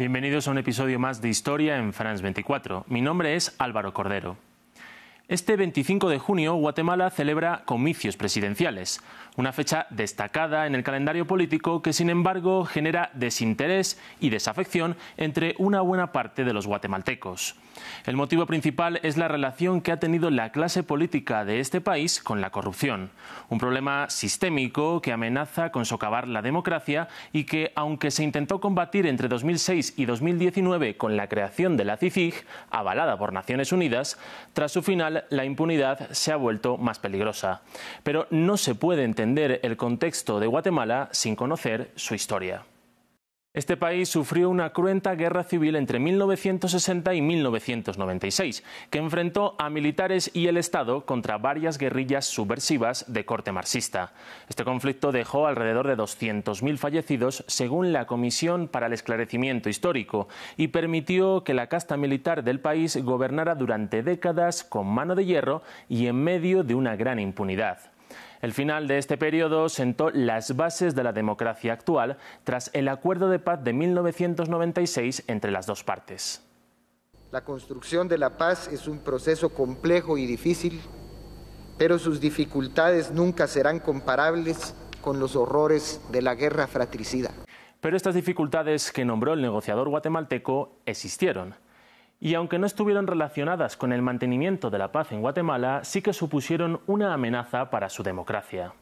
Bienvenidos a un episodio más de Historia en France 24. Mi nombre es Álvaro Cordero. Este 25 de junio, Guatemala celebra comicios presidenciales, una fecha destacada en el calendario político que, sin embargo, genera desinterés y desafección entre una buena parte de los guatemaltecos. El motivo principal es la relación que ha tenido la clase política de este país con la corrupción, un problema sistémico que amenaza con socavar la democracia y que, aunque se intentó combatir entre 2006 y 2019 con la creación de la CICIG, avalada por Naciones Unidas, tras su final la impunidad se ha vuelto más peligrosa. Pero no se puede entender el contexto de Guatemala sin conocer su historia. Este país sufrió una cruenta guerra civil entre 1960 y 1996, que enfrentó a militares y el Estado contra varias guerrillas subversivas de corte marxista. Este conflicto dejó alrededor de 200.000 fallecidos, según la Comisión para el Esclarecimiento Histórico, y permitió que la casta militar del país gobernara durante décadas con mano de hierro y en medio de una gran impunidad. El final de este periodo sentó las bases de la democracia actual tras el acuerdo de paz de 1996 entre las dos partes. La construcción de la paz es un proceso complejo y difícil, pero sus dificultades nunca serán comparables con los horrores de la guerra fratricida. Pero estas dificultades que nombró el negociador guatemalteco existieron y aunque no estuvieron relacionadas con el mantenimiento de la paz en Guatemala, sí que supusieron una amenaza para su democracia.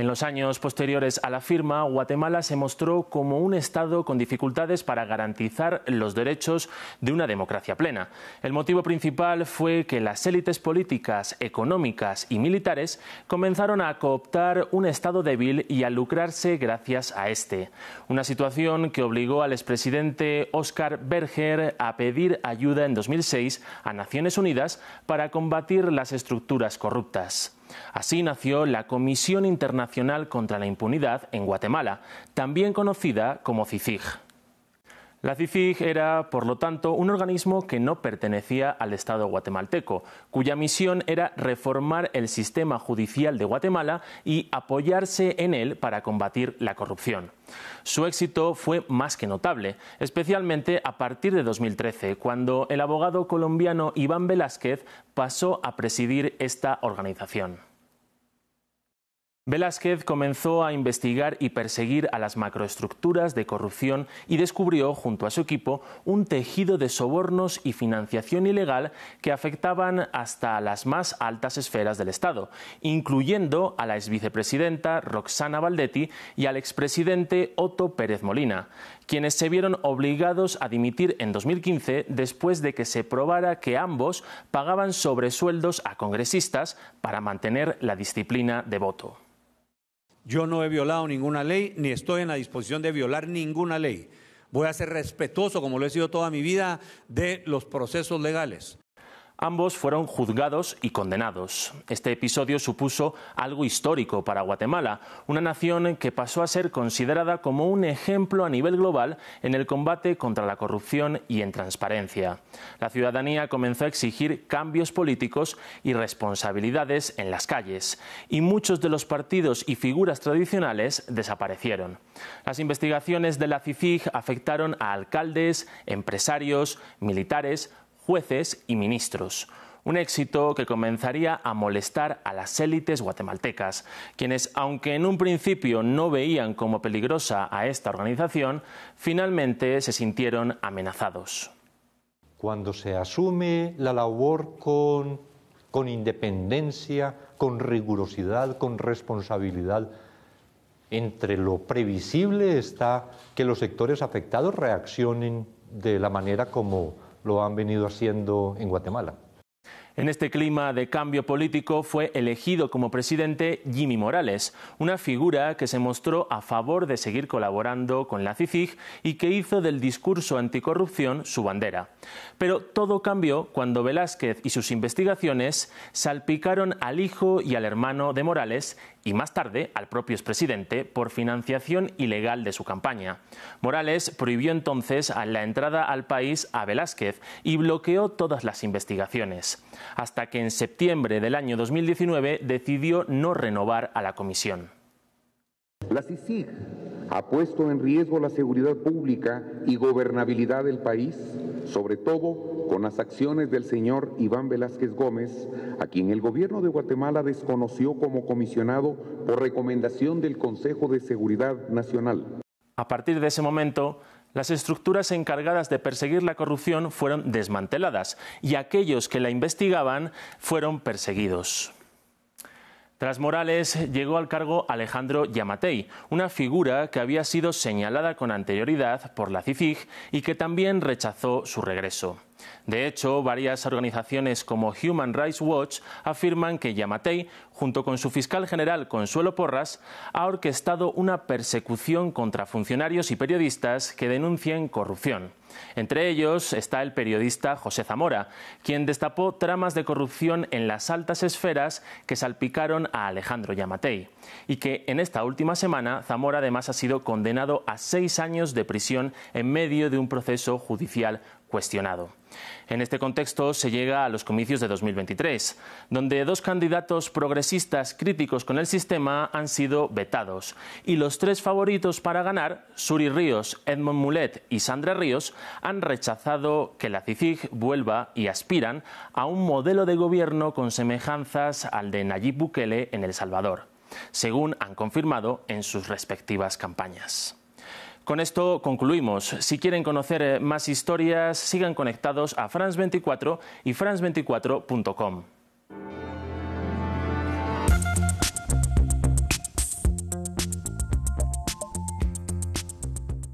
En los años posteriores a la firma, Guatemala se mostró como un Estado con dificultades para garantizar los derechos de una democracia plena. El motivo principal fue que las élites políticas, económicas y militares comenzaron a cooptar un Estado débil y a lucrarse gracias a este. Una situación que obligó al expresidente Oscar Berger a pedir ayuda en 2006 a Naciones Unidas para combatir las estructuras corruptas. Así nació la Comisión Internacional contra la Impunidad en Guatemala, también conocida como CICIG. La CICIG era, por lo tanto, un organismo que no pertenecía al Estado guatemalteco, cuya misión era reformar el sistema judicial de Guatemala y apoyarse en él para combatir la corrupción. Su éxito fue más que notable, especialmente a partir de 2013, cuando el abogado colombiano Iván Velázquez pasó a presidir esta organización. Velázquez comenzó a investigar y perseguir a las macroestructuras de corrupción y descubrió, junto a su equipo, un tejido de sobornos y financiación ilegal que afectaban hasta las más altas esferas del Estado, incluyendo a la exvicepresidenta Roxana Valdetti y al expresidente Otto Pérez Molina, quienes se vieron obligados a dimitir en 2015 después de que se probara que ambos pagaban sobresueldos a congresistas para mantener la disciplina de voto. Yo no he violado ninguna ley, ni estoy en la disposición de violar ninguna ley. Voy a ser respetuoso, como lo he sido toda mi vida, de los procesos legales. Ambos fueron juzgados y condenados. Este episodio supuso algo histórico para Guatemala, una nación que pasó a ser considerada como un ejemplo a nivel global en el combate contra la corrupción y en transparencia. La ciudadanía comenzó a exigir cambios políticos y responsabilidades en las calles, y muchos de los partidos y figuras tradicionales desaparecieron. Las investigaciones de la CICIG afectaron a alcaldes, empresarios, militares, jueces y ministros. Un éxito que comenzaría a molestar a las élites guatemaltecas, quienes, aunque en un principio no veían como peligrosa a esta organización, finalmente se sintieron amenazados. Cuando se asume la labor con, con independencia, con rigurosidad, con responsabilidad, entre lo previsible está que los sectores afectados reaccionen de la manera como lo han venido haciendo en Guatemala. En este clima de cambio político fue elegido como presidente Jimmy Morales, una figura que se mostró a favor de seguir colaborando con la CICIG y que hizo del discurso anticorrupción su bandera. Pero todo cambió cuando Velázquez y sus investigaciones salpicaron al hijo y al hermano de Morales y más tarde al propio expresidente por financiación ilegal de su campaña. Morales prohibió entonces la entrada al país a Velázquez y bloqueó todas las investigaciones, hasta que en septiembre del año 2019 decidió no renovar a la comisión. Ha puesto en riesgo la seguridad pública y gobernabilidad del país, sobre todo con las acciones del señor Iván Velázquez Gómez, a quien el gobierno de Guatemala desconoció como comisionado por recomendación del Consejo de Seguridad Nacional. A partir de ese momento, las estructuras encargadas de perseguir la corrupción fueron desmanteladas y aquellos que la investigaban fueron perseguidos. Tras Morales llegó al cargo Alejandro Yamatei, una figura que había sido señalada con anterioridad por la CICIG y que también rechazó su regreso. De hecho, varias organizaciones como Human Rights Watch afirman que Yamatei, junto con su fiscal general Consuelo Porras, ha orquestado una persecución contra funcionarios y periodistas que denuncien corrupción. Entre ellos está el periodista José Zamora, quien destapó tramas de corrupción en las altas esferas que salpicaron a Alejandro Yamatei. Y que en esta última semana Zamora además ha sido condenado a seis años de prisión en medio de un proceso judicial cuestionado. En este contexto se llega a los comicios de 2023, donde dos candidatos progresistas críticos con el sistema han sido vetados y los tres favoritos para ganar, Suri Ríos, Edmond Mulet y Sandra Ríos, han rechazado que la CICIG vuelva y aspiran a un modelo de gobierno con semejanzas al de Nayib Bukele en El Salvador, según han confirmado en sus respectivas campañas. Con esto concluimos. Si quieren conocer eh, más historias, sigan conectados a France24 y france24.com.